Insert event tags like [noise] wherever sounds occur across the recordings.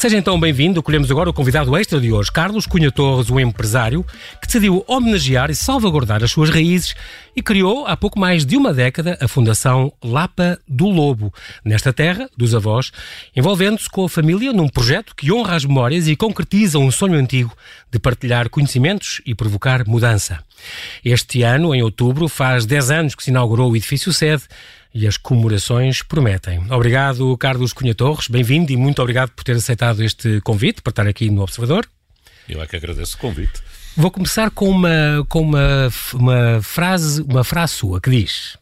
Seja então bem-vindo. Colhemos agora o convidado extra de hoje, Carlos Cunha Torres, um empresário que decidiu homenagear e salvaguardar as suas raízes e criou há pouco mais de uma década a Fundação Lapa do Lobo, nesta terra dos avós, envolvendo-se com a família num projeto que honra as memórias e concretiza um sonho antigo de partilhar conhecimentos e provocar mudança. Este ano, em outubro, faz 10 anos que se inaugurou o edifício sede e as comemorações prometem. Obrigado, Carlos Cunha Torres, bem-vindo e muito obrigado por ter aceitado este convite para estar aqui no Observador. Eu é que agradeço o convite. Vou começar com uma, com uma, uma, frase, uma frase sua que diz: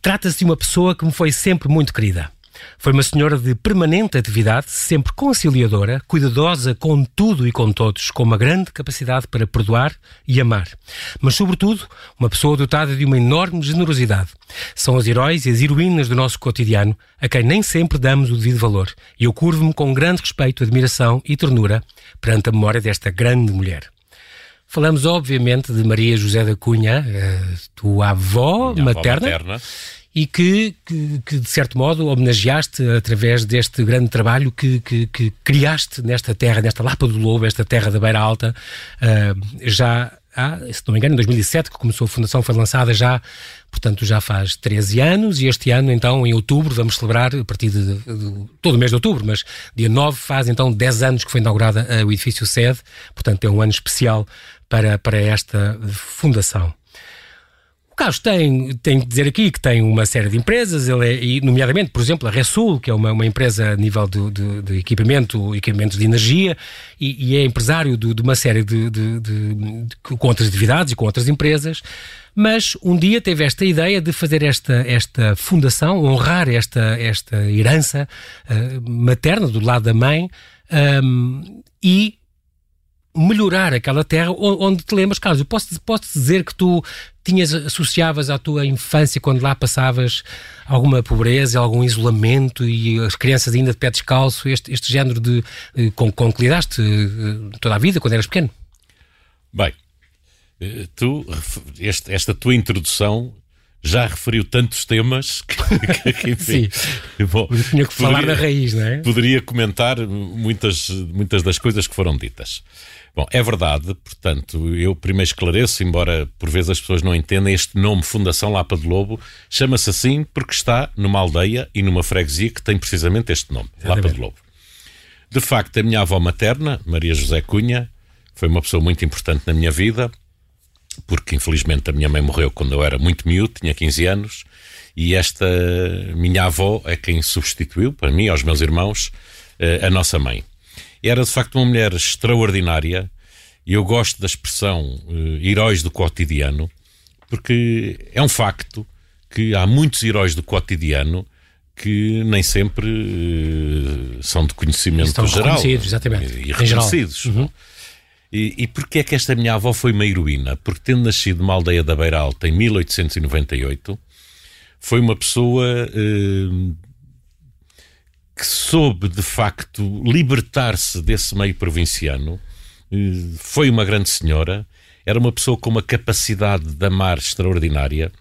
Trata-se de uma pessoa que me foi sempre muito querida. Foi uma senhora de permanente atividade, sempre conciliadora, cuidadosa com tudo e com todos, com uma grande capacidade para perdoar e amar. Mas, sobretudo, uma pessoa dotada de uma enorme generosidade. São os heróis e as heroínas do nosso cotidiano, a quem nem sempre damos o devido valor. E eu curvo-me com grande respeito, admiração e ternura perante a memória desta grande mulher. Falamos, obviamente, de Maria José da Cunha, eh, tua avó materna. Avó materna e que, que, que, de certo modo, homenageaste através deste grande trabalho que, que, que, criaste nesta terra, nesta Lapa do Lobo, esta terra da Beira Alta, uh, já há, se não me engano, em 2007 que começou a fundação, foi lançada já, portanto, já faz 13 anos, e este ano, então, em outubro, vamos celebrar, a partir de, de todo o mês de outubro, mas dia 9 faz, então, 10 anos que foi inaugurada uh, o edifício sede, portanto, é um ano especial para, para esta fundação. Carlos tem, tem que dizer aqui que tem uma série de empresas, ele é, nomeadamente, por exemplo, a Ressul, que é uma, uma empresa a nível de, de, de equipamento, equipamentos de energia, e, e é empresário de, de uma série de, de, com outras atividades e com outras empresas, mas um dia teve esta ideia de fazer esta, esta fundação, honrar esta, esta herança uh, materna do lado da mãe, um, e melhorar aquela terra onde te lembras, Carlos, eu posso, posso dizer que tu tinhas, associavas à tua infância, quando lá passavas, alguma pobreza, algum isolamento e as crianças ainda de pé descalço, este, este género de, eh, com, com que lidaste eh, toda a vida, quando eras pequeno? Bem, eh, tu, este, esta tua introdução já referiu tantos temas que, que enfim, Sim. Bom, tinha que falar poderia, da raiz, não é? Poderia comentar muitas, muitas das coisas que foram ditas. Bom, é verdade, portanto, eu primeiro esclareço, embora por vezes as pessoas não entendam, este nome Fundação Lapa de Lobo chama-se assim porque está numa aldeia e numa freguesia que tem precisamente este nome, Exatamente. Lapa de Lobo. De facto, a minha avó materna, Maria José Cunha, foi uma pessoa muito importante na minha vida, porque infelizmente a minha mãe morreu quando eu era muito miúdo, tinha 15 anos, e esta minha avó é quem substituiu, para mim, aos meus irmãos, eh, a nossa mãe. Era de facto uma mulher extraordinária e eu gosto da expressão uh, heróis do cotidiano, porque é um facto que há muitos heróis do cotidiano que nem sempre uh, são de conhecimento Estão geral. Reconhecidos, exatamente. E, reconhecidos. Uhum. E, e porquê é que esta minha avó foi uma heroína? Porque tendo nascido numa aldeia da Beira Alta em 1898, foi uma pessoa uh, que soube de facto libertar-se desse meio provinciano, eh, foi uma grande senhora, era uma pessoa com uma capacidade de amar extraordinária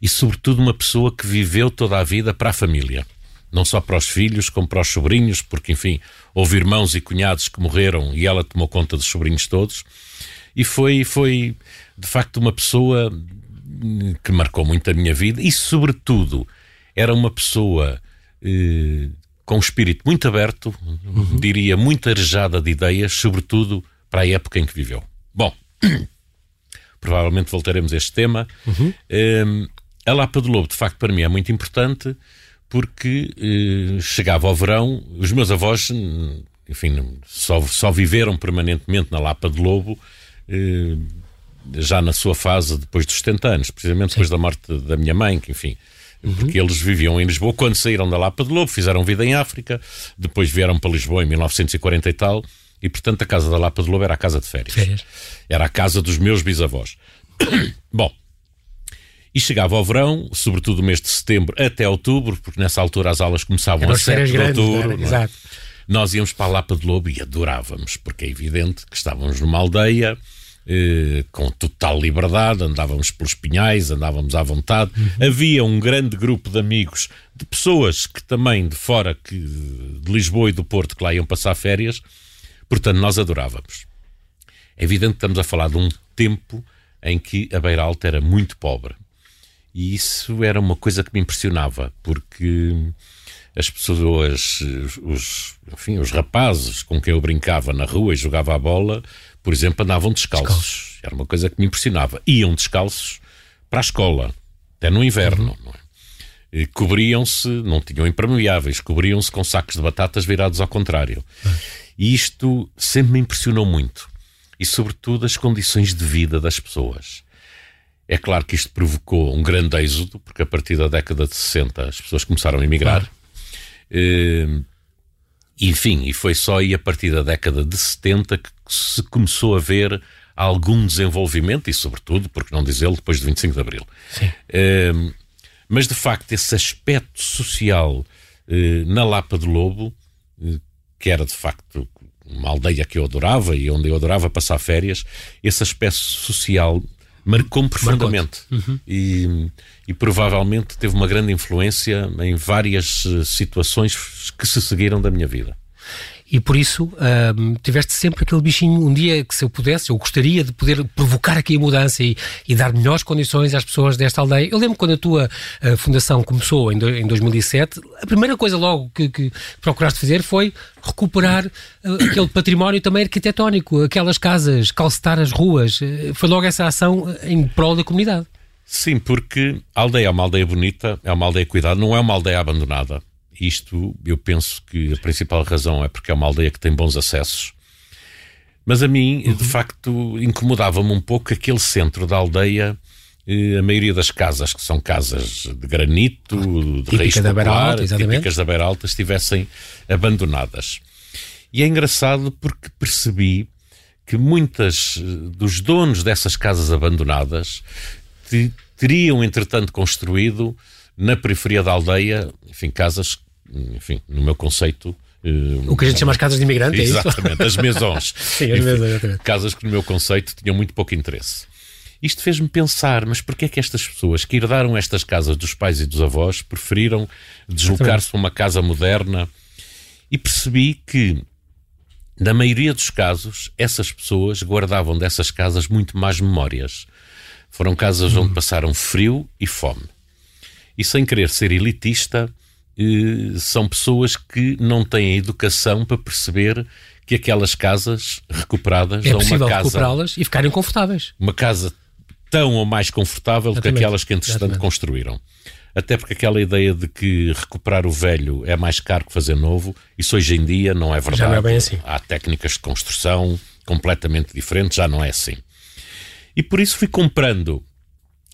e, sobretudo, uma pessoa que viveu toda a vida para a família. Não só para os filhos, como para os sobrinhos, porque, enfim, houve irmãos e cunhados que morreram e ela tomou conta dos sobrinhos todos. E foi, foi de facto, uma pessoa que marcou muito a minha vida e, sobretudo, era uma pessoa eh, com um espírito muito aberto, uhum. diria muito arejada de ideias, sobretudo para a época em que viveu. Bom, [clears throat] provavelmente voltaremos a este tema. Uhum. Um, a Lapa do Lobo, de facto, para mim é muito importante porque uh, chegava ao verão, os meus avós, enfim, só, só viveram permanentemente na Lapa do Lobo. Uh, já na sua fase depois dos 70 anos, precisamente Sim. depois da morte da minha mãe, que enfim, uhum. porque eles viviam em Lisboa quando saíram da Lapa de Lobo, fizeram vida em África, depois vieram para Lisboa em 1940 e tal, e portanto a casa da Lapa de Lobo era a casa de férias. férias. Era a casa dos meus bisavós. [coughs] Bom, e chegava ao verão, sobretudo o mês de setembro até outubro, porque nessa altura as aulas começavam a 7 de outubro. Exato. Nós íamos para a Lapa de Lobo e adorávamos, porque é evidente que estávamos numa aldeia com total liberdade, andávamos pelos pinhais, andávamos à vontade. Uhum. Havia um grande grupo de amigos, de pessoas que também de fora, que, de Lisboa e do Porto, que lá iam passar férias. Portanto, nós adorávamos. É evidente que estamos a falar de um tempo em que a Beira Alta era muito pobre. E isso era uma coisa que me impressionava, porque as pessoas, os, enfim, os rapazes com quem eu brincava na rua e jogava a bola, por exemplo, andavam descalços. descalços. Era uma coisa que me impressionava. Iam descalços para a escola, até no inverno. Uhum. É? Cobriam-se, não tinham impermeáveis, cobriam-se com sacos de batatas virados ao contrário. Uhum. E isto sempre me impressionou muito. E, sobretudo, as condições de vida das pessoas. É claro que isto provocou um grande êxodo, porque a partir da década de 60 as pessoas começaram a emigrar. Claro. Uh, enfim, e foi só aí a partir da década de 70 que se começou a ver algum desenvolvimento, e sobretudo, porque não dizê-lo, depois de 25 de Abril. Uh, mas de facto, esse aspecto social uh, na Lapa do Lobo, uh, que era de facto uma aldeia que eu adorava e onde eu adorava passar férias, esse aspecto social marcou-me profundamente. Uhum. e, e, provavelmente teve uma grande influência em várias eh, situações que se seguiram da minha vida e por isso tiveste sempre aquele bichinho, um dia que se eu pudesse, eu gostaria de poder provocar aqui a mudança e, e dar melhores condições às pessoas desta aldeia. Eu lembro quando a tua uh, fundação começou em, do, em 2007, a primeira coisa logo que, que procuraste fazer foi recuperar uh, aquele património também arquitetónico, aquelas casas, calcetar as ruas. Uh, foi logo essa ação em prol da comunidade. Sim, porque a aldeia é uma aldeia bonita, é uma aldeia cuidada, não é uma aldeia abandonada. Isto, eu penso que a principal razão é porque é uma aldeia que tem bons acessos. Mas a mim, uhum. de facto, incomodava-me um pouco aquele centro da aldeia, eh, a maioria das casas, que são casas de granito, de Típica raiz da popular, Alta, típicas da Beira Alta, estivessem abandonadas. E é engraçado porque percebi que muitas eh, dos donos dessas casas abandonadas teriam, entretanto, construído na periferia da aldeia, enfim, casas enfim, no meu conceito. Uh, o que a gente chama as casas de imigrante, é Exatamente, as maisons. [laughs] Sim, as maisons, Casas que no meu conceito tinham muito pouco interesse. Isto fez-me pensar, mas porquê é que estas pessoas que herdaram estas casas dos pais e dos avós preferiram deslocar-se para uma casa moderna? E percebi que, na maioria dos casos, essas pessoas guardavam dessas casas muito mais memórias. Foram casas hum. onde passaram frio e fome. E sem querer ser elitista, são pessoas que não têm educação para perceber que aquelas casas recuperadas é são uma casa recuperá-las e ficarem confortáveis. Uma casa tão ou mais confortável do que aquelas que entretanto construíram. Até porque aquela ideia de que recuperar o velho é mais caro que fazer novo, isso hoje em dia não é verdade. Já não é bem assim. Há técnicas de construção completamente diferentes, já não é assim. E por isso fui comprando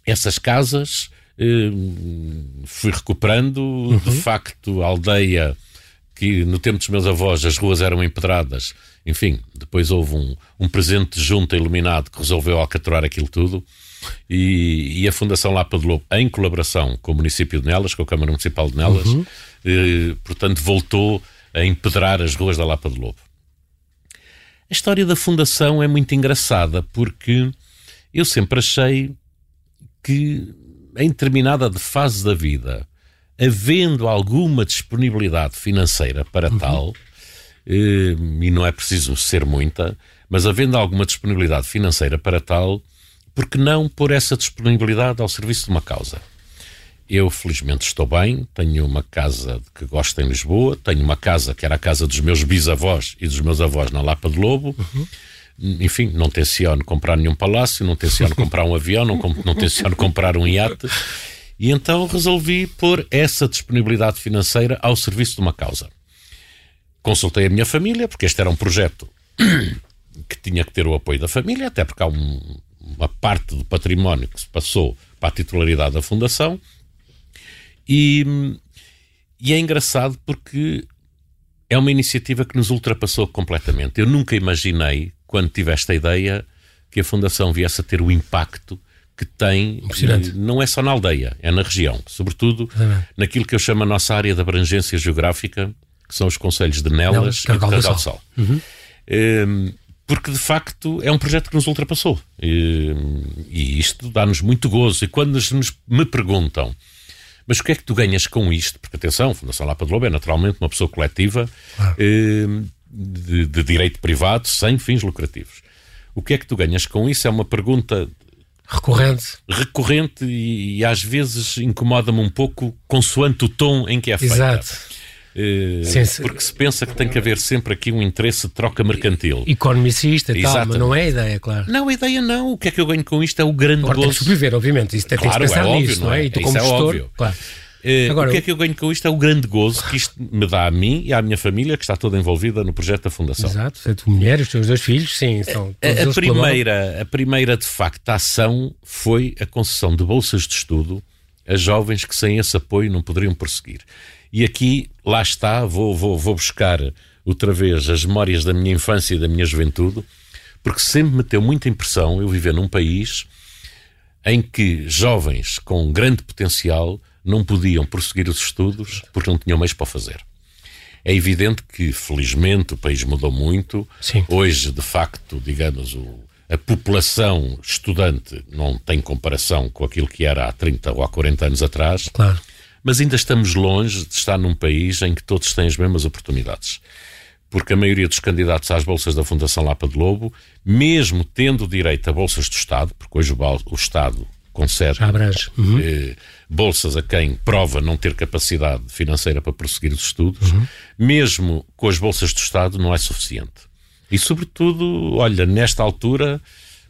essas casas fui recuperando. Uhum. De facto, a aldeia que no tempo dos meus avós as ruas eram empedradas. Enfim, depois houve um, um presente de junta iluminado que resolveu alcatrar aquilo tudo. E, e, a Fundação Lapa de Lobo, em colaboração com o município de Nelas, com a Câmara Municipal de Nelas, uhum. eh, portanto, voltou a empedrar as ruas da Lapa de Lobo. A história da Fundação é muito engraçada porque eu sempre achei que em determinada fase da vida, havendo alguma disponibilidade financeira para uhum. tal, eh, e não é preciso ser muita, mas havendo alguma disponibilidade financeira para tal, porque não pôr essa disponibilidade ao serviço de uma causa? Eu, felizmente, estou bem, tenho uma casa que gosto em Lisboa, tenho uma casa que era a casa dos meus bisavós e dos meus avós na Lapa de Lobo. Uhum enfim, não tenciono comprar nenhum palácio, não tenciono comprar um avião, não, não tenciono comprar um iate. E então resolvi pôr essa disponibilidade financeira ao serviço de uma causa. Consultei a minha família, porque este era um projeto [coughs] que tinha que ter o apoio da família, até porque há um, uma parte do património que se passou para a titularidade da Fundação. E, e é engraçado porque é uma iniciativa que nos ultrapassou completamente. Eu nunca imaginei quando tive esta ideia, que a Fundação viesse a ter o impacto que tem, não é só na aldeia, é na região, sobretudo naquilo que eu chamo a nossa área de abrangência geográfica, que são os conselhos de Nelas, Nelas e de Sol. Uhum. Um, porque de facto é um projeto que nos ultrapassou. E, e isto dá-nos muito gozo. E quando nos, me perguntam, mas o que é que tu ganhas com isto? Porque atenção, a Fundação Lapa de Lobo é naturalmente uma pessoa coletiva ah. eh, de, de direito privado sem fins lucrativos. O que é que tu ganhas com isso? É uma pergunta recorrente. Recorrente e, e às vezes incomoda-me um pouco consoante o tom em que é feita. Exato. Uh, Sim, porque se pensa que tem que haver sempre aqui um interesse de troca mercantil. Economicista e tal, mas não é a ideia, claro. Não, a ideia não. O que é que eu ganho com isto é o grande Agora, gozo. Tem que sobreviver, obviamente. Isso claro, tem que pensar é óbvio, nisso, não é? é? E tu como é gestor, óbvio. claro. Uh, Agora, o que é que eu ganho com isto é o grande gozo que isto me dá a mim e à minha família, que está toda envolvida no projeto da Fundação. Exato, a tua mulher, os teus dois filhos, sim. São, a, a primeira, a primeira, de facto, ação foi a concessão de bolsas de estudo a jovens que sem esse apoio não poderiam prosseguir. E aqui, lá está, vou, vou, vou buscar outra vez as memórias da minha infância e da minha juventude, porque sempre me deu muita impressão eu viver num país em que jovens com grande potencial não podiam prosseguir os estudos porque não tinham meios para fazer. É evidente que, felizmente, o país mudou muito. Sim. Hoje, de facto, digamos, o, a população estudante não tem comparação com aquilo que era há 30 ou há 40 anos atrás. Claro. Mas ainda estamos longe de estar num país em que todos têm as mesmas oportunidades. Porque a maioria dos candidatos às bolsas da Fundação Lapa de Lobo, mesmo tendo direito a bolsas do Estado, porque hoje o, Estado concede uhum. eh, bolsas a quem prova não ter capacidade financeira para prosseguir os estudos, uhum. mesmo com as bolsas do Estado, não é suficiente. E, sobretudo, olha, nesta altura,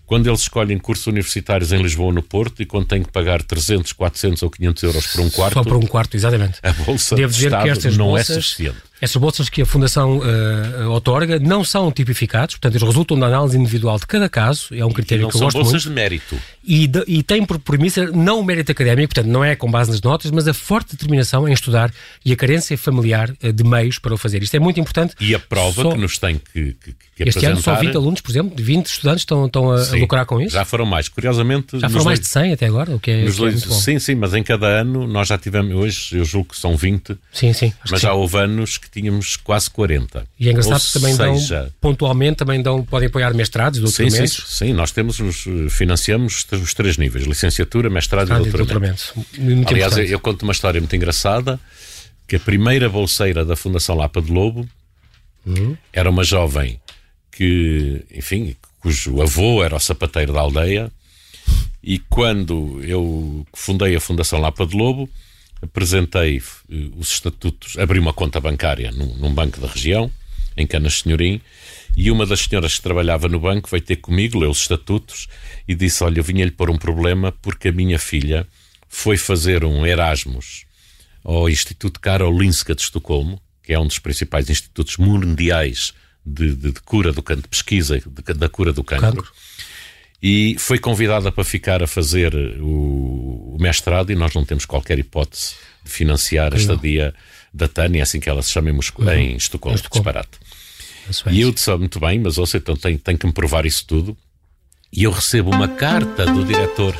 quando eles escolhem cursos universitários em Lisboa ou no Porto e quando têm que pagar 300, 400 ou 500 euros por um quarto. Só por um quarto, exatamente. A bolsa Devo dizer Estado que estas não é bolsas, é suficiente. Essas bolsas que a Fundação uh, otorga não são tipificados, portanto, eles resultam da análise individual de cada caso, é um critério que eu gosto muito. são bolsas de mérito. E, de, e tem por premissa não o mérito académico, portanto, não é com base nas notas, mas a forte determinação em estudar e a carência familiar uh, de meios para o fazer. Isto é muito importante. E a prova só, que nos tem que, que, que este ano só 20 alunos, por exemplo, 20 estudantes estão, estão a, sim, lucrar com isso? Já foram mais, curiosamente. Já foram mais de 100 até agora, o que é, que é Sim, sim, mas em cada ano nós já tivemos, hoje eu julgo que são 20, sim, sim, mas já houve anos que tínhamos quase 40. E é engraçado que também seja... dão, pontualmente, também dão, podem apoiar mestrados, doutoramentos. Sim, sim, sim, nós temos, financiamos os três níveis, licenciatura, mestrado e doutoramento. doutoramento. Aliás, eu conto uma história muito engraçada, que a primeira bolseira da Fundação Lapa de Lobo uhum. era uma jovem que, enfim, cujo avô era o sapateiro da aldeia, e quando eu fundei a Fundação Lapa de Lobo, apresentei eh, os estatutos, abri uma conta bancária num, num banco da região, em Canas Senhorim, e uma das senhoras que trabalhava no banco veio ter comigo, leu os estatutos e disse: Olha, eu vinha-lhe pôr um problema porque a minha filha foi fazer um Erasmus ao Instituto Karolinska de Estocolmo, que é um dos principais institutos mundiais de, de, de cura do cancro, de pesquisa de, da cura do cancro. cancro. E foi convidada para ficar a fazer o, o, mestrado e nós não temos qualquer hipótese de financiar a estadia da Tânia, é assim que ela se chama em, Moscou, uhum. em Estocolmo, Estocolmo. disparate. E eu disse, oh, muito bem, mas ouça, então tem, tem que me provar isso tudo. E eu recebo uma carta do diretor,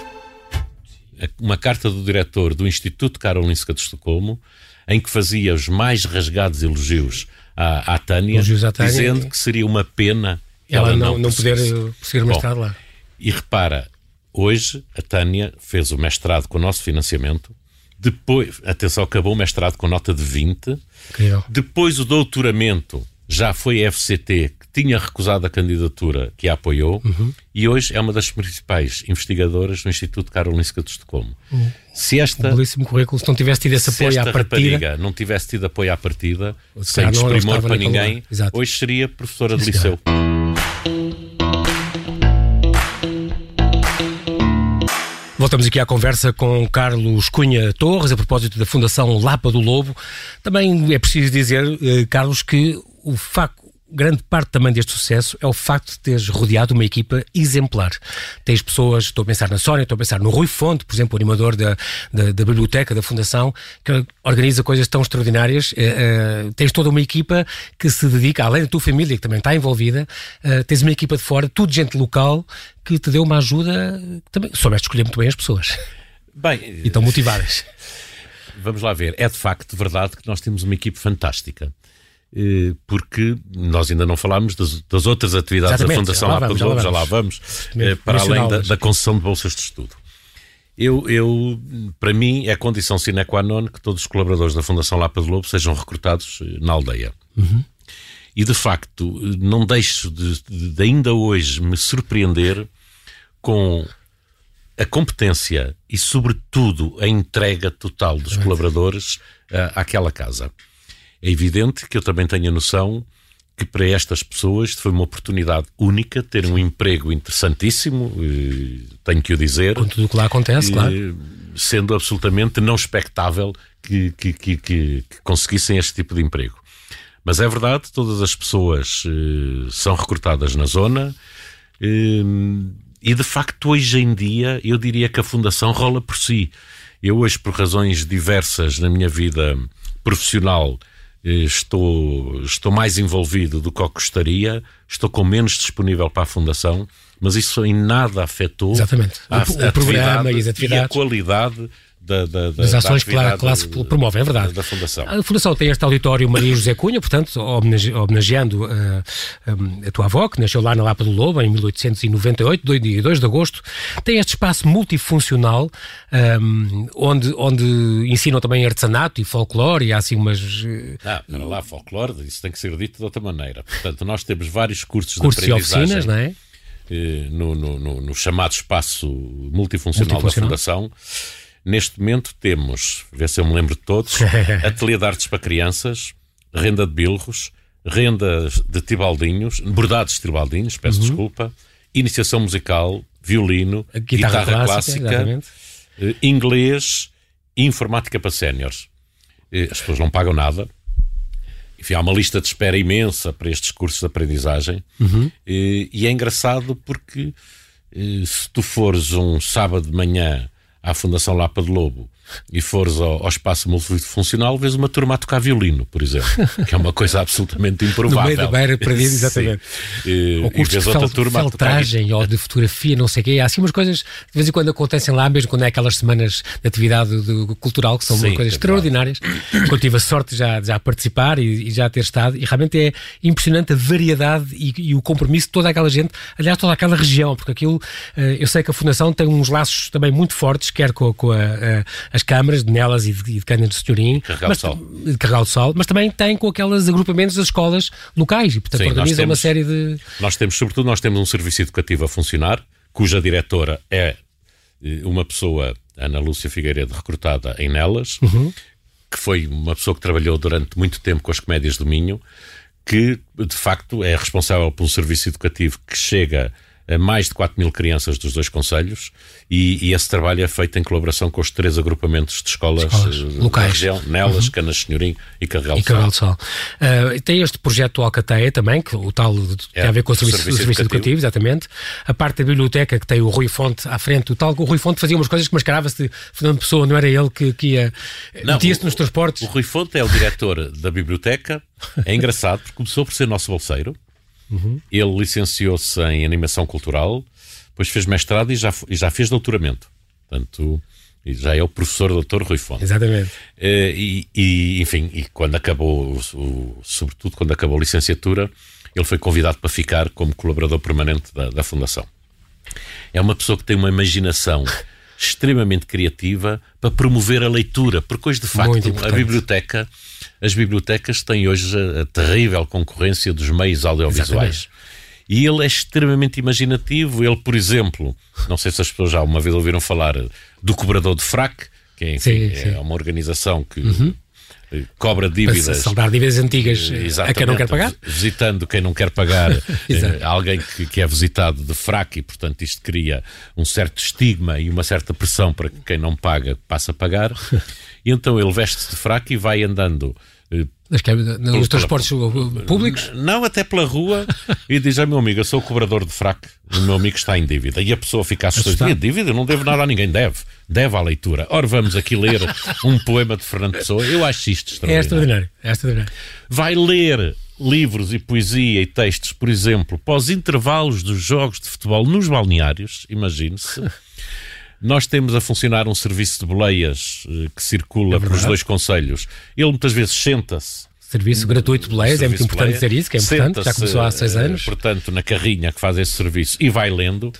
uma carta do diretor do Instituto Karolinska de Estocolmo, em que fazia os mais rasgados elogios à, à Tânia, elogios à Tânia dizendo que seria uma pena ela, ela não, não, poder seguir mestrado lá. E repara, hoje a Tânia fez o mestrado com o nosso financiamento, depois, atenção, acabou o mestrado com nota de 20, Incrível. depois o doutoramento já foi a FCT que tinha recusado a candidatura que a apoiou uhum. e hoje é uma das principais investigadoras no Instituto Karolinska de Estocolmo. Uhum. Se esta. Um belíssimo currículo, se não tivesse tido esse apoio à partida. não tivesse tido apoio à partida, sem desprimor para ninguém, hoje seria professora de liceu. Voltamos aqui à conversa com Carlos Cunha Torres a propósito da Fundação Lapa do Lobo. Também é preciso dizer, eh, Carlos, que o facto grande parte também deste sucesso é o facto de teres rodeado uma equipa exemplar. Tens pessoas, estou a pensar na Sónia, estou a pensar no Rui Fonte, por exemplo, o animador da, da, da biblioteca, da Fundação, que organiza coisas tão extraordinárias. Uh, uh, tens toda uma equipa que se dedica, além da tua família, que também está envolvida, uh, tens uma equipa de fora, tudo gente local, que te deu uma ajuda. Também soubeste escolher muito bem as pessoas. Bem, e estão motivadas. Vamos lá ver. É de facto verdade que nós temos uma equipe fantástica eh, porque nós ainda não falámos das, das outras atividades Exatamente, da Fundação Lapa de Lobo, já lá vamos. eh, para além da, da concessão de bolsas de estudo. Eu, eu, para mim, é condição sine qua non que todos os colaboradores da Fundação Lapa de Lobo sejam recrutados eh, na aldeia. E, de facto, eh, não deixo de, de- ainda hoje me surpreender com a competência e, sobretudo, a entrega total dos colaboradores ah, àquela casa. É evidente que eu também tenho a noção que para estas pessoas foi uma oportunidade única, ter um emprego interessantíssimo, eh, tenho que o dizer, Com tudo o que lá acontece, eh, claro. sendo absolutamente não expectável que, que, que, que- conseguissem este tipo de emprego. Mas é verdade, todas as pessoas eh, são recrutadas na zona eh, e de facto hoje em dia eu diria que a Fundação rola por si. Eu hoje, por razões diversas na minha vida profissional, estou, estou mais envolvido do que eu gostaria, estou com menos disponível para a Fundação, mas isso em nada afetou Exatamente. O- a, o a programa e atividades. a qualidade da, da, da, das da ações que lá, atividade que lá se promovem, é verdade. Da Fundação. A Fundação tem este auditório Maria José Cunha, portanto, homenage- homenageando ah, ah, a tua avó, que nasceu lá na Lapa do Lobo, em 1898, 2 dia 2 de agosto. Tem este espaço multifuncional, ah, onde, onde ensinam também artesanato e folclore, e há assim umas eh, Ah, para lá, folclore, isso tem que ser dito de outra maneira. Portanto, nós temos vários cursos, cursos de e aprendizagem oficinas, não é? eh, no, no, no- no chamado espaço multifuncional, Multifuncional. da Fundação. Neste momento temos, vê se eu me lembro de todos, [laughs] ateliê de artes para crianças, renda de bilros, renda de tibaldinhos, bordados de tibaldinhos, peço desculpa, iniciação musical, violino, A guitarra, guitarra, clássica, clássica, eh, inglês e informática para séniores. Eh, As pessoas não pagam nada. Enfim, há uma lista de espera imensa para estes cursos de aprendizagem. Eh, E é engraçado porque se tu fores um sábado de manhã à Fundação Lapa de Lobo e fores ao, ao espaço multifuncional, vês uma turma a tocar violino, por exemplo, [laughs] que é uma coisa absolutamente improvável. No meio da beira perdido, [laughs] Sim. exatamente. Eh, Ou E cursos vês de outra fel- turma a tocar feltragem ou de fotografia, não sei o quê. Há assim umas coisas de vez em quando acontecem lá, mesmo quando é aquelas semanas de atividade do- cultural, que são Sim, uma coisas é extraordinárias. Quando tive a sorte já, já participar e, e já ter estado, e realmente é impressionante a variedade e, e o compromisso de toda aquela gente, aliás, toda aquela região, porque aquilo, eh, eu sei que a Fundação tem uns laços também muito fortes, quer com, com a- a- as câmaras de Nelas e de, e de Cândida de Senhorim, Carregal mas, de Sol. de Carregal do Sol, mas também tem com aqueles agrupamentos das escolas locais e, portanto, Sim, organiza uma temos- série de. Nós temos, sobretudo, nós temos um serviço educativo a funcionar, cuja diretora é eh, uma pessoa, Ana Lúcia Figueiredo, recrutada em Nelas, que foi uma pessoa que trabalhou durante muito tempo com as comédias do Minho, que, de facto, é responsável por um serviço educativo que chega mais de 4 mil crianças dos dois conselhos e, e esse trabalho é feito em colaboração com os três agrupamentos de escolas, Escolas eh, locais. da região, Nelas, Canas Senhorim e Carregal E de do Sol. Ah, tem este projeto Alcateia também, que o tal de- tem É, a ver com o serviço, serviço serviço educativo. educativo. exatamente. A parte da biblioteca, que tem o Rui Fonte à frente, o tal o Rui Fonte fazia umas coisas que mascarava-se de Fernando Pessoa, não era ele que, que ia. Não, metia-se nos transportes. O Rui Fonte é o diretor da biblioteca. É engraçado porque começou por ser nosso bolseiro. Ele licenciou-se em animação cultural, depois fez mestrado e já, e já fez doutoramento. Portanto, e já é o professor doutor Rui Fonte. Exatamente. Eh, E, e, enfim, e quando acabou, o- sobretudo quando acabou a licenciatura, ele foi convidado para ficar como colaborador permanente da, da Fundação. É uma pessoa que tem uma imaginação [laughs] extremamente criativa para promover a leitura, porque hoje, de facto, a biblioteca, as bibliotecas têm hoje a, a terrível concorrência dos meios audiovisuais. E ele é extremamente imaginativo. Ele, por exemplo, não sei se as pessoas já uma vez ouviram falar do cobrador de frac, que é, enfim, Sim, sim. é uma organização que eh, cobra dívidas. saldar dívidas antigas eh, a Exatamente, quem não quer pagar. Visitando quem não quer pagar, [laughs] eh, alguém que, que é visitado de fraco e, portanto, isto cria um certo estigma e uma certa pressão para que quem não paga passe a pagar. [laughs] E então ele veste-se de fraco e vai andando. eh, é, nos transportes uh, públicos. Não, até pela rua e diz: a meu amigo, eu sou o cobrador de fraco, o meu amigo está em dívida. E a pessoa fica assustada: Assustado. "Tinha dívida, eu não devo nada a ninguém, deve. Deve à leitura. Ora, vamos aqui ler um poema de Fernando Pessoa. Eu acho isto É extraordinário extraordinário. É extraordinário. vai ler livros e poesia e textos, por exemplo, pós intervalos dos jogos de futebol nos balneários, imagine-se. Nós temos a funcionar um serviço de boleias eh, que circula pelos verdade. dois conselhos. Ele muitas vezes senta-se Serviço gratuito de leis, é muito importante dizer isso, que é importante, já começou há seis anos. Portanto, na carrinha que faz esse serviço e vai lendo.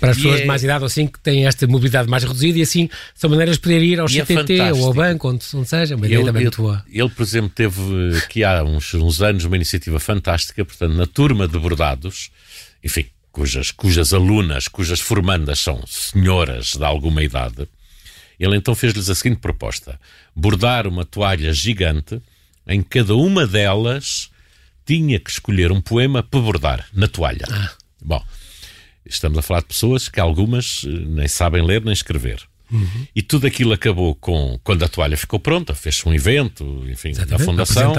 Para as pessoas é... de mais idade ou assim, que têm esta mobilidade mais reduzida e assim são maneiras de poder ir ao e CTT é ou ao banco, onde, onde seja, uma ideia também muito boa. Ele, por exemplo, teve aqui há uns, uns anos uma iniciativa fantástica, portanto, na turma de bordados, enfim, cujas, cujas alunas, cujas formandas são senhoras de alguma idade, ele então fez-lhes a seguinte proposta: bordar uma toalha gigante em cada uma delas tinha que escolher um poema para bordar na toalha. Ah. Bom, estamos a falar de pessoas que algumas eh, nem sabem ler nem escrever. Uhum. E tudo aquilo acabou com quando a toalha ficou pronta, fez-se um evento, enfim, Exatamente, na fundação,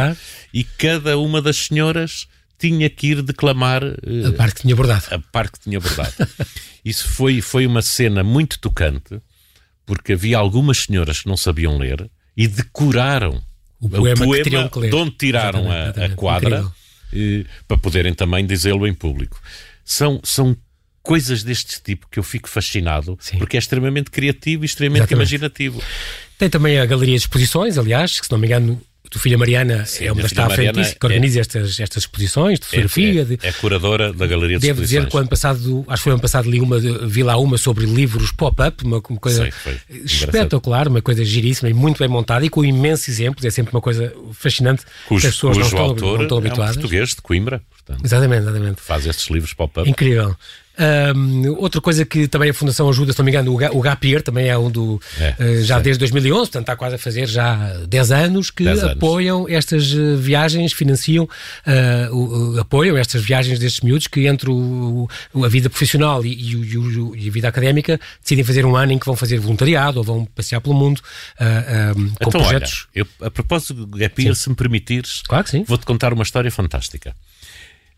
e cada uma das senhoras tinha que ir declamar uh, a parte que tinha bordado. A parte que tinha bordado. [laughs] Isso foi, foi uma cena muito tocante, porque havia algumas senhoras que não sabiam ler e decoraram o poema, o poema de onde tiraram exatamente, a, exatamente, a, quadra e, para poderem também dizê-lo em público. São, são coisas deste tipo que eu fico fascinado, Sim. porque é extremamente criativo e extremamente exatamente. imaginativo. Tem também a galeria de exposições, aliás, que se não me engano a tua filha Mariana Sim, é uma das disso, que organiza é, estas, estas exposições de fotografia. É, é, de, é curadora da Galeria de Devo Exposições. dizer que o ano passado, acho que foi ano passado, li, uma, vi lá uma sobre livros pop-up, uma, uma, coisa Sei, espetacular, uma coisa giríssima e muito bem montada e com imensos exemplos. É sempre uma coisa fascinante cujo, que as pessoas não estão, autor não estão habituadas. É um português de Coimbra, portanto. Exatamente, exatamente. Faz estes livros pop-up. Incrível. Um, outra coisa que também a Fundação ajuda, se não me engano, o, GAPIR também é um do. É, uh, já desde 2011, portanto está quase a fazer já 10 anos que 10 anos. apoiam estas uh, viagens, financiam, uh, apoiam estas viagens destes miúdos que entre o, o, a vida profissional e, e, e, a vida académica decidem fazer um ano em que vão fazer voluntariado ou vão passear pelo mundo um, com então, projetos. Olha, eu, a propósito do GAPIR, se me permitires, claro vou-te contar uma história fantástica.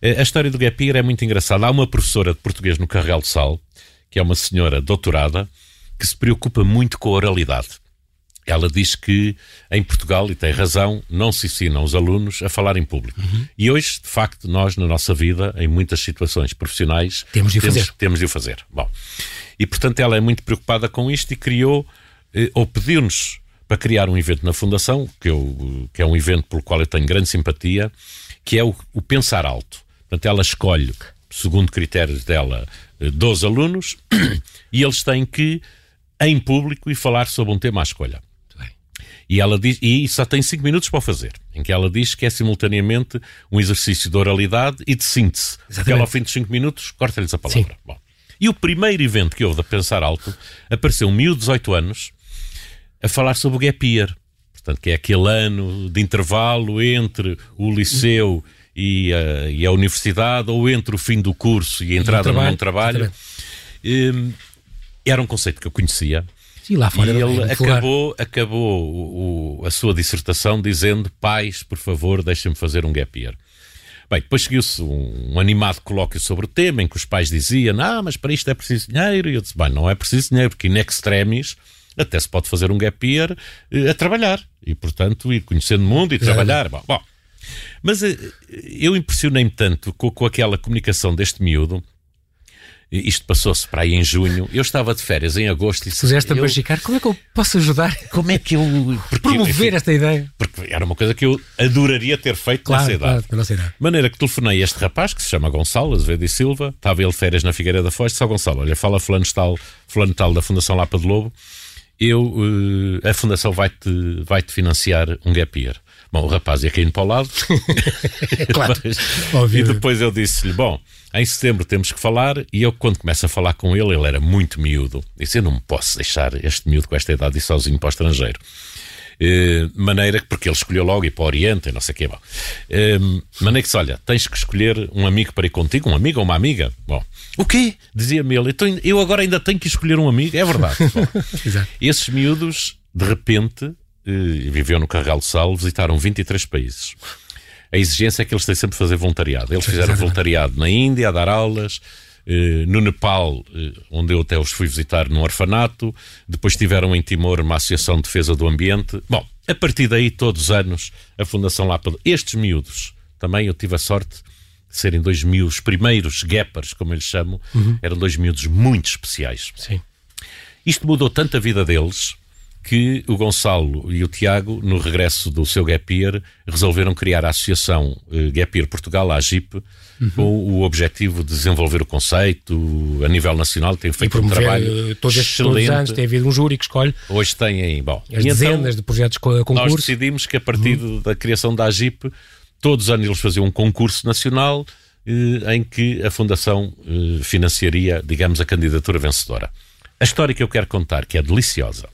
Eh, a história do Gap Year é muito engraçada. Há uma professora de português no Carregal de Sal, que é uma senhora doutorada, que se preocupa muito com a oralidade. Ela diz que em Portugal, e tem razão, não se ensinam os alunos a falar em público. Uhum. E hoje, de facto, nós, na nossa vida, em muitas situações profissionais, temos de o temos, fazer. Temos de o fazer. Bom, e portanto ela é muito preocupada com isto e criou, eh, ou pediu-nos para criar um evento na Fundação, que, eu, que é um evento pelo qual eu tenho grande simpatia, que é o, o Pensar Alto. Portanto, ela escolhe, segundo critérios dela, 12 eh, alunos [clears throat] e eles têm que, em público, e falar sobre um tema à escolha. E ela diz, e só tem 5 minutos para o fazer, em que ela diz que é simultaneamente um exercício de oralidade e de síntese. Porque ela, ao fim de 5 minutos, corta-lhes a palavra. Bom. E o primeiro evento que houve da Pensar Alto apareceu um miúdo de 18 anos a falar sobre o gap year. Portanto, que é aquele ano de intervalo entre o liceu e a, e a universidade, ou entre o fim do curso e a entrada e trabalho, no trabalho. Um, era um conceito que eu conhecia. E lá fora e ele acabou, acabou o, o, a sua dissertação dizendo: Pais, por favor, deixem-me fazer um gap year. Bem, depois seguiu-se um, um, animado colóquio sobre o tema, em que os pais diziam: Ah, mas para isto é preciso dinheiro. E eu disse: Bem, não é preciso dinheiro, porque in extremis até se pode fazer um gap year eh, a trabalhar. E, portanto, ir conhecendo o mundo e trabalhar. Bom, bom, mas eh, eu impressionei-me tanto com, com aquela comunicação deste miúdo isto passou-se para aí em junho. Eu estava de férias em agosto e Puseste a magicar. Como é que eu posso ajudar? Como é que eu. Porque, Promover enfim, esta ideia. Porque era uma coisa que eu adoraria ter feito claro, nessa idade. Claro, nossa idade. maneira que telefonei a este rapaz, que se chama Gonçalo Azevedo e Silva, estava ele de férias na Figueira da Foz, ao Gonçalo: Olha, fala fulano tal, fulano tal da Fundação Lapa de Lobo, eu, uh, a Fundação vai-te vai -te financiar um gap year. Bom, o rapaz ia caindo para o lado. [laughs] claro. [laughs] Mas, e depois eu disse-lhe: Bom, em setembro temos que falar. E eu, quando começo a falar com ele, ele era muito miúdo. Disse: Eu não me posso deixar este miúdo com esta idade ir sozinho para o estrangeiro. Uh, maneira que, porque ele escolheu logo ir para o Oriente e não sei o quê. Bom, uh, maneira que se olha, tens que escolher um amigo para ir contigo, um amigo ou uma amiga. Bom, o quê? Dizia-me ele, então, eu agora ainda tenho que escolher um amigo. É verdade. [laughs] Bom, esses miúdos, de repente, viveu no Carregal do Sal, visitaram 23 países. A exigência é que eles têm sempre fazer voluntariado. Eles fizeram voluntariado na Índia, a dar aulas, eh, no Nepal, eh, onde eu até os fui visitar no orfanato, depois tiveram em Timor uma associação de defesa do ambiente. Bom, a partir daí, todos os anos, a Fundação Lapa, estes miúdos, também eu tive a sorte de serem dois miúdos, primeiros gappers, como eles chamam, uhum. eram dois miúdos muito especiais. Sim. Isto mudou tanto a vida deles que o Gonçalo e o Tiago, no regresso do seu Gap Year, resolveram criar a Associação eh, Gap Year Portugal, a AGIP, uhum. com o objetivo de desenvolver o conceito a nível nacional. Tem feito um trabalho todos estes excelente. Todos os anos, tem havido um júri que escolhe. Hoje tem, bom, as então dezenas então, de projetos concurso. Nós decidimos que a partir uhum. da criação da AGIP, todos os anos eles faziam um concurso nacional eh, em que a Fundação eh, financiaria, digamos, a candidatura vencedora. A história que eu quero contar, que é deliciosa,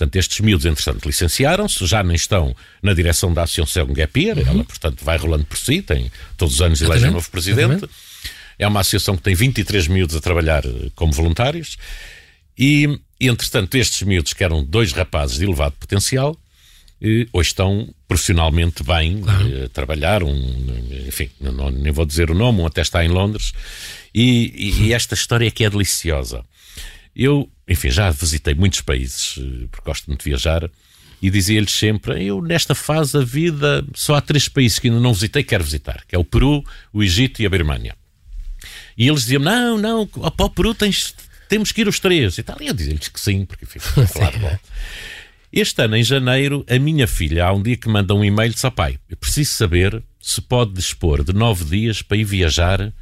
Portanto, estes miúdos, entretanto, licenciaram-se, já nem estão na direção da Associação Gap Year, uhum. ela, portanto, vai rolando por si, tem todos os anos elege um novo presidente. É uma associação que tem 23 miúdos a trabalhar eh, como voluntários e, entretanto, estes miúdos, que eram dois rapazes de elevado potencial, eh, hoje estão profissionalmente bem claro. Eh, a trabalhar, um, enfim, não, nem vou dizer o nome, um até está em Londres, e, e, e esta história é que é deliciosa. Eu, enfim, já visitei muitos países, eh, porque gosto muito de viajar, e dizia-lhes sempre: eu, nesta fase da vida, só há três países que ainda não visitei quero visitar, que é o Peru, o Egito e a Birmânia. E eles diziam: não, não, para o Peru tens, temos que ir os três. E tal. E eu dizia-lhes que sim, porque enfim, [laughs] falar bom. Este ano, em janeiro, a minha filha, há um dia que manda um e-mail, disse: pai, eu preciso saber se pode dispor de nove dias para ir viajar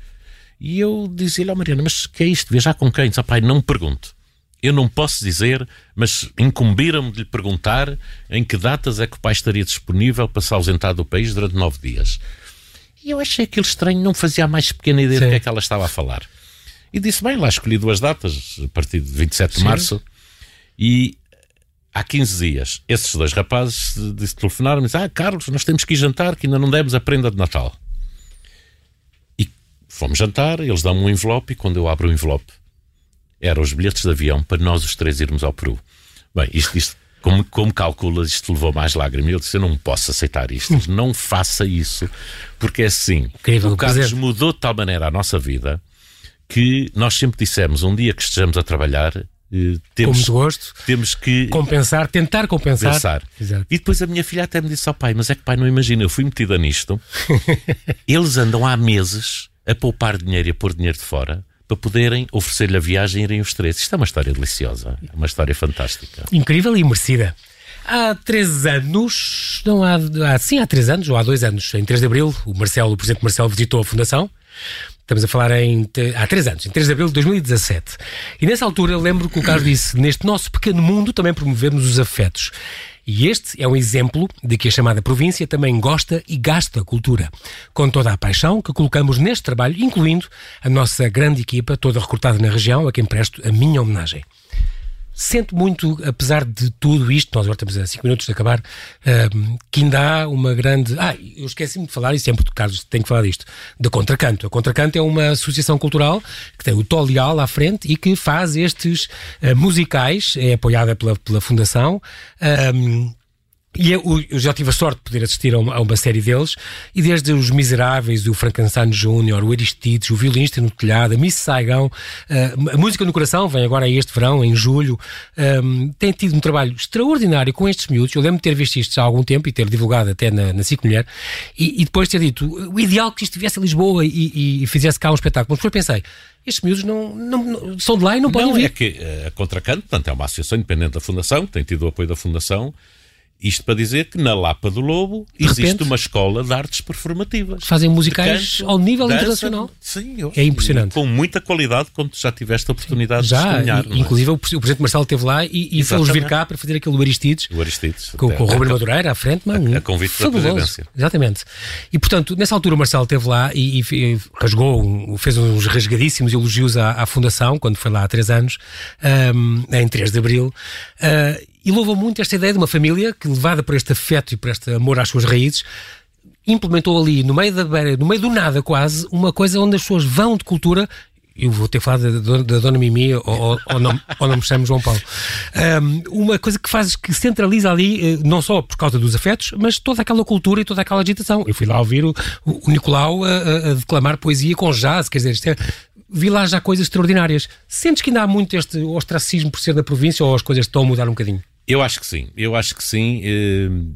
e eu dizia-lhe, oh, Mariana, mas que é isto? Viajar com quem? Disse, pai, não me pergunte. Eu não posso dizer, mas incumbiram-me de lhe perguntar em que datas é que o pai estaria disponível para se ausentar do país durante nove dias. E eu achei aquilo estranho, não fazia a mais pequena ideia Sim. do que é que ela estava a falar. E disse, bem, lá escolhi duas datas, a partir de 27 de Sim. março, e há 15 dias, esses dois rapazes telefonaram-me e disseram, ah, Carlos, nós temos que ir jantar, que ainda não demos a prenda de Natal. Fomos jantar, eles dão-me um envelope e quando eu abro o envelope eram os bilhetes de avião para nós os três irmos ao Peru. Bem, isto, isto como, como calculas, isto levou mais lágrimas. Eu disse: Eu não posso aceitar isto, [laughs] não faça isso, porque é assim. Incrível, o Carlos mudou de tal maneira a nossa vida que nós sempre dissemos: um dia que estejamos a trabalhar, eh, temos, gosto. Temos que compensar, tentar compensar. Pensar. E depois a minha filha até me disse ao oh, pai, mas é que pai não imagina, eu fui metida nisto. [laughs] Eles andam há meses a poupar dinheiro e a pôr dinheiro de fora para poderem oferecer-lhe a viagem e irem os três. Isto é uma história deliciosa, é uma história fantástica. Incrível e merecida. Há três anos, não há, há, sim, há três anos, ou há dois anos, em 3 de Abril, o Marcelo, o Presidente Marcelo visitou a Fundação. Estamos a falar em, há três anos, em 3 de Abril de 2017. E nessa altura lembro que o Carlos disse, neste nosso pequeno mundo também promovemos os afetos. E este é um exemplo de que a chamada província também gosta e gasta cultura, com toda a paixão que colocamos neste trabalho, incluindo a nossa grande equipa, toda recrutada na região, a quem presto a minha homenagem sente muito, apesar de tudo isto, nós agora estamos a 5 minutos de acabar, uh, que ainda há uma grande. Ah, eu esqueci-me de falar, e sempre, Carlos, tenho que falar disto, da Contracanto. A Contracanto é uma associação cultural que tem o Tolial à frente e que faz estes uh, musicais, é apoiada pela, pela Fundação. Uh, e eu, eu, já tive a sorte de poder assistir a uma, a uma, série deles, e desde Os Miseráveis, o Frankenstein Júnior, o Aristides, o Violinista no Telhado, a Miss Saigão, uh, a Música no Coração, vem agora este verão, em julho, um, eh, tem tido um trabalho extraordinário com estes miúdos. Eu lembro de ter visto isto há algum tempo e ter divulgado até na, na Cic Mulher, e, e, depois ter dito o ideal que isto estivesse em Lisboa e, e, e fizesse cá um espetáculo. Mas depois pensei, estes miúdos não, não, não, são de lá e não podem não, vir. é que eh, a Contracanto, portanto, é uma associação independente da Fundação, tem tido o apoio da Fundação, isto para dizer que na Lapa do Lobo de existe repente, uma escola de artes performativas. Fazem musicais canto, ao nível dança, internacional. Sim, eu, é impressionante. Com muita qualidade, como já tiveste a oportunidade já, de estudar. É? Inclusive, é? o Presidente Marcelo esteve lá e, e fomos vir cá para fazer aquele do Aristides. O Aristides. Com, com o Ruben Madureira à frente. Mano, a, a convite fabuloso. da presidência. Exatamente. E, portanto, nessa altura o Marcelo esteve lá e, e rasgou, fez uns rasgadíssimos elogios à, à, Fundação, quando foi lá há três anos, um, em 3 de Abril. Uh, e louva muito esta ideia de uma família que, levada por este afeto e por este amor às suas raízes, implementou ali, no meio da no meio do nada quase, uma coisa onde as pessoas vão de cultura eu vou ter falado da, Dona Mimi ou, ou, ou, não, ou não me chamo João Paulo. Um, uma coisa que faz, que centraliza ali, eh, não só por causa dos afetos, mas toda aquela cultura e toda aquela agitação. Eu fui lá ouvir o, o Nicolau a, a, declamar poesia com jazz, quer dizer, isto é, vi lá já coisas extraordinárias. Sentes que ainda há muito este ostracismo por ser da província ou as coisas estão a mudar um bocadinho? Eu acho que sim, eu acho que sim.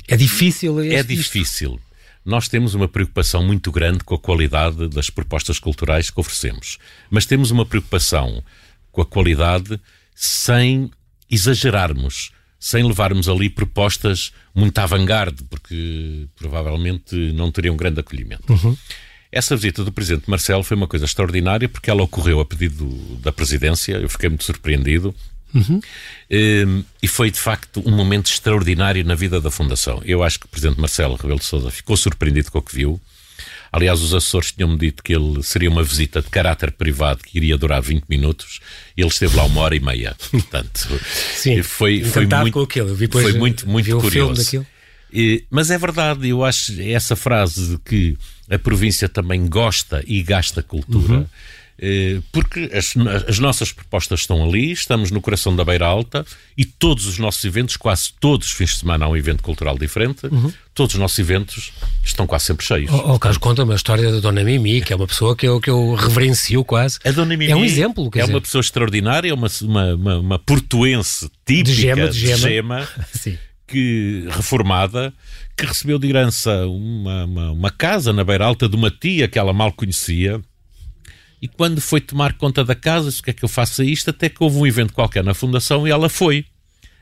É difícil? É difícil. Nós temos uma preocupação muito grande com a qualidade das propostas culturais que oferecemos, mas temos uma preocupação com a qualidade sem exagerarmos, sem levarmos ali propostas muito avant-garde, porque provavelmente não teriam grande acolhimento. Uhum. Essa visita do Presidente Marcelo foi uma coisa extraordinária porque ela ocorreu a pedido da Presidência, eu fiquei muito surpreendido. Uhum. Um, e foi de facto um momento extraordinário na vida da Fundação. Eu acho que o Presidente Marcelo Rebelo de Sousa ficou surpreendido com o que viu. Aliás, os assessores tinham-me dito que ele seria uma visita de caráter privado que iria durar 20 minutos e ele esteve lá uma hora e meia. Portanto, [laughs] Sim, foi, foi muito, com aquilo. Vi foi muito, muito curioso. Mas é verdade, eu acho essa frase de que a província também gosta e gasta cultura. Uhum eh, porque as, as, nossas propostas estão ali, estamos no coração da Beira Alta e todos os nossos eventos, quase todos os fins de semana há um evento cultural diferente, uhum. todos os nossos eventos estão quase sempre cheios. Oh, oh Carlos, conta-me a história da Dona Mimi, que é uma pessoa que eu, que eu reverencio quase. A Dona Mimi é um exemplo. é dizer. uma pessoa extraordinária, é uma, uma, uma, uma portuense típica de gema, de gema. [laughs] De gema que, reformada, que recebeu de herança uma, uma, uma casa na Beira Alta de uma tia que ela mal conhecia e quando foi tomar conta da casa, disse: O que é que eu faço a isto? Até que houve um evento qualquer na Fundação e ela foi.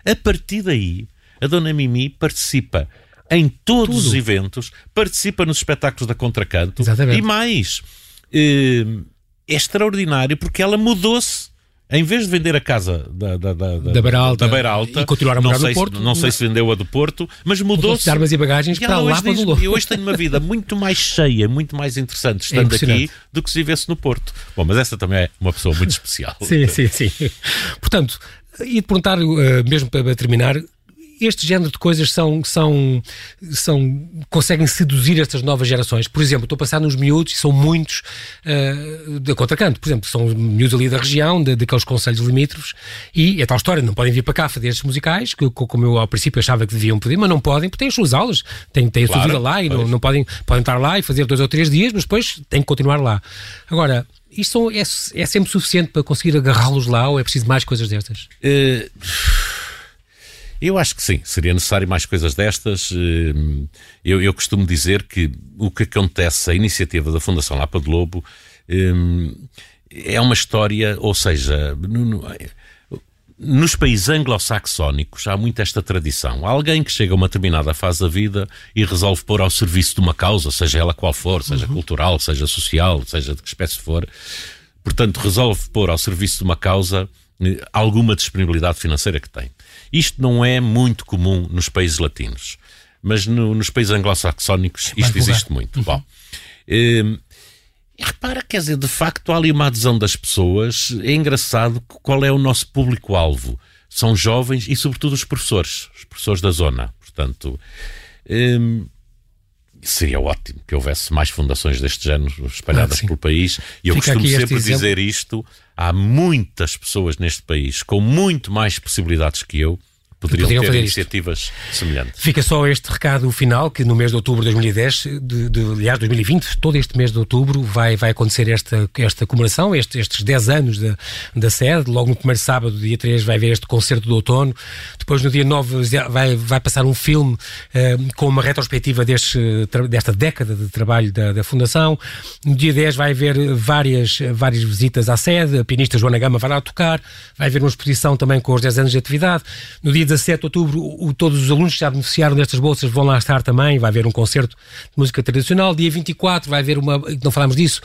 A partir daí, a Dona Mimi participa em todos Tudo. os eventos, participa nos espetáculos da Contracanto Exatamente. e mais. Eh, é extraordinário porque ela mudou-se em vez de vender a casa da, da, da, da, Beira, Alta, da Beira Alta e continuar a morar no Porto, não, não sei se vendeu a do Porto, mas mudou-se. armas e bagagens e para lá para do Eu hoje tenho uma vida muito mais cheia, muito mais interessante estando é aqui do que se vivesse no Porto. Bom, mas essa também é uma pessoa muito especial. sim, sim, sim. Portanto, ia-te perguntar, uh, mesmo para terminar, este género de coisas são, são, são conseguem seduzir estas novas gerações. Por exemplo, estou a passar nos miúdos, são muitos uh, de contracanto, por exemplo, são miúdos ali da região, de, daqueles conselhos limítrofes, e é tal história, não podem vir para cá fazer estes musicais, que como eu ao princípio achava que deviam poder, mas não podem, porque têm as suas aulas, têm, têm a claro, sua vida lá e não, não, podem, podem estar lá e fazer dois ou três dias, mas depois têm que continuar lá. Agora, isto é, é sempre suficiente para conseguir agarrá-los lá ou é preciso mais coisas destas? Uh eu acho que sim, seria necessário mais coisas destas. Eh, eu, eu costumo dizer que o que acontece, a iniciativa da Fundação Lapa de Lobo, eh, é uma história, ou seja, nos países anglo-saxónicos há muito esta tradição. Há alguém que chega a uma determinada fase da vida e resolve pôr ao serviço de uma causa, seja ela qual for, seja uhum. cultural, seja social, seja de que espécie for. Portanto, resolve pôr ao serviço de uma causa eh, alguma disponibilidade financeira que tem. Isto não é muito comum nos países latinos, mas no, nos países anglo-saxónicos isto existe muito. Uhum. Bom, eh, repara, quer dizer, de facto há ali uma adesão das pessoas. É engraçado qual é o nosso público-alvo. São jovens e, sobretudo, os professores, os professores da zona. Portanto, eh, seria ótimo que houvesse mais fundações deste género espalhadas ah, pelo país. E eu Fica costumo sempre dizer isto há muitas pessoas neste país com muito mais possibilidades que eu poderiam, poderiam ter iniciativas isto. semelhantes. Fica só este recado final, que no mês de outubro de 2010, de, de, aliás, 2020, todo este mês de outubro, vai, vai acontecer esta, esta comemoração, este, estes 10 anos da, da sede. Logo no primeiro sábado, dia 3, vai haver este concerto do outono. Depois, no dia 9, vai, vai passar um filme eh, com uma retrospectiva deste, desta década de trabalho da, da Fundação. No dia 10, vai haver várias, várias visitas à sede. A pianista Joana Gama vai lá tocar. Vai haver uma exposição também com os 10 anos de atividade. No dia 17 de outubro, o, todos os alunos que já beneficiaram destas bolsas vão lá estar também. Vai haver um concerto de música tradicional. Dia 24 vai haver uma, não falámos disso,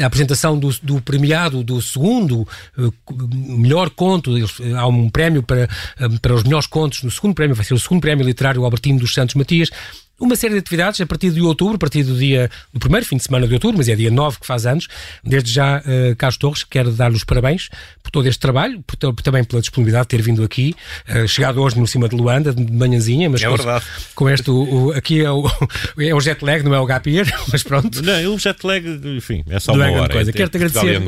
a apresentação do, do premiado do segundo uh, melhor conto. Há um prémio para, uh, para os melhores contos no segundo prémio, vai ser o segundo prémio literário Albertino dos Santos Matias uma série de atividades a partir de outubro, a partir do dia do primeiro fim de semana de outubro, mas é dia 9 que faz anos. Desde já, uh, Carlos Torres, quero dar-lhe os parabéns por todo este trabalho, por, também pela disponibilidade de ter vindo aqui, uh, chegado hoje no cima de Luanda, de manhãzinha, mas é com, verdade. com este, o, o, aqui é o, [laughs] é o jet lag, não é o gap year, [laughs] mas pronto. Não, o jet lag, enfim, é só não uma é hora. Coisa. É, Quero-te agradecer,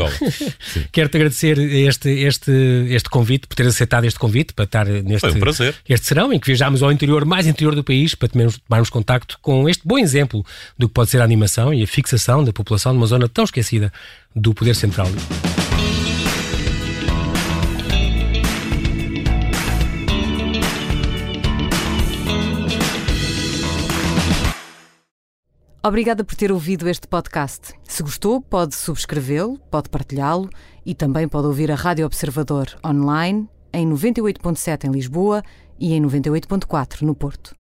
[laughs] quero-te agradecer este, este, este convite, por ter aceitado este convite para estar neste Foi um prazer. este serão, em que viajámos ao interior, mais interior do país, para tomarmos, tomarmos contacto com este bom exemplo do que pode ser a animação e a fixação da população numa zona tão esquecida do poder central. Obrigada por ter ouvido este podcast. Se gostou, pode subscrevê-lo, pode partilhá-lo e também pode ouvir a Rádio Observador online em 98.7 em Lisboa e em 98.4 no Porto.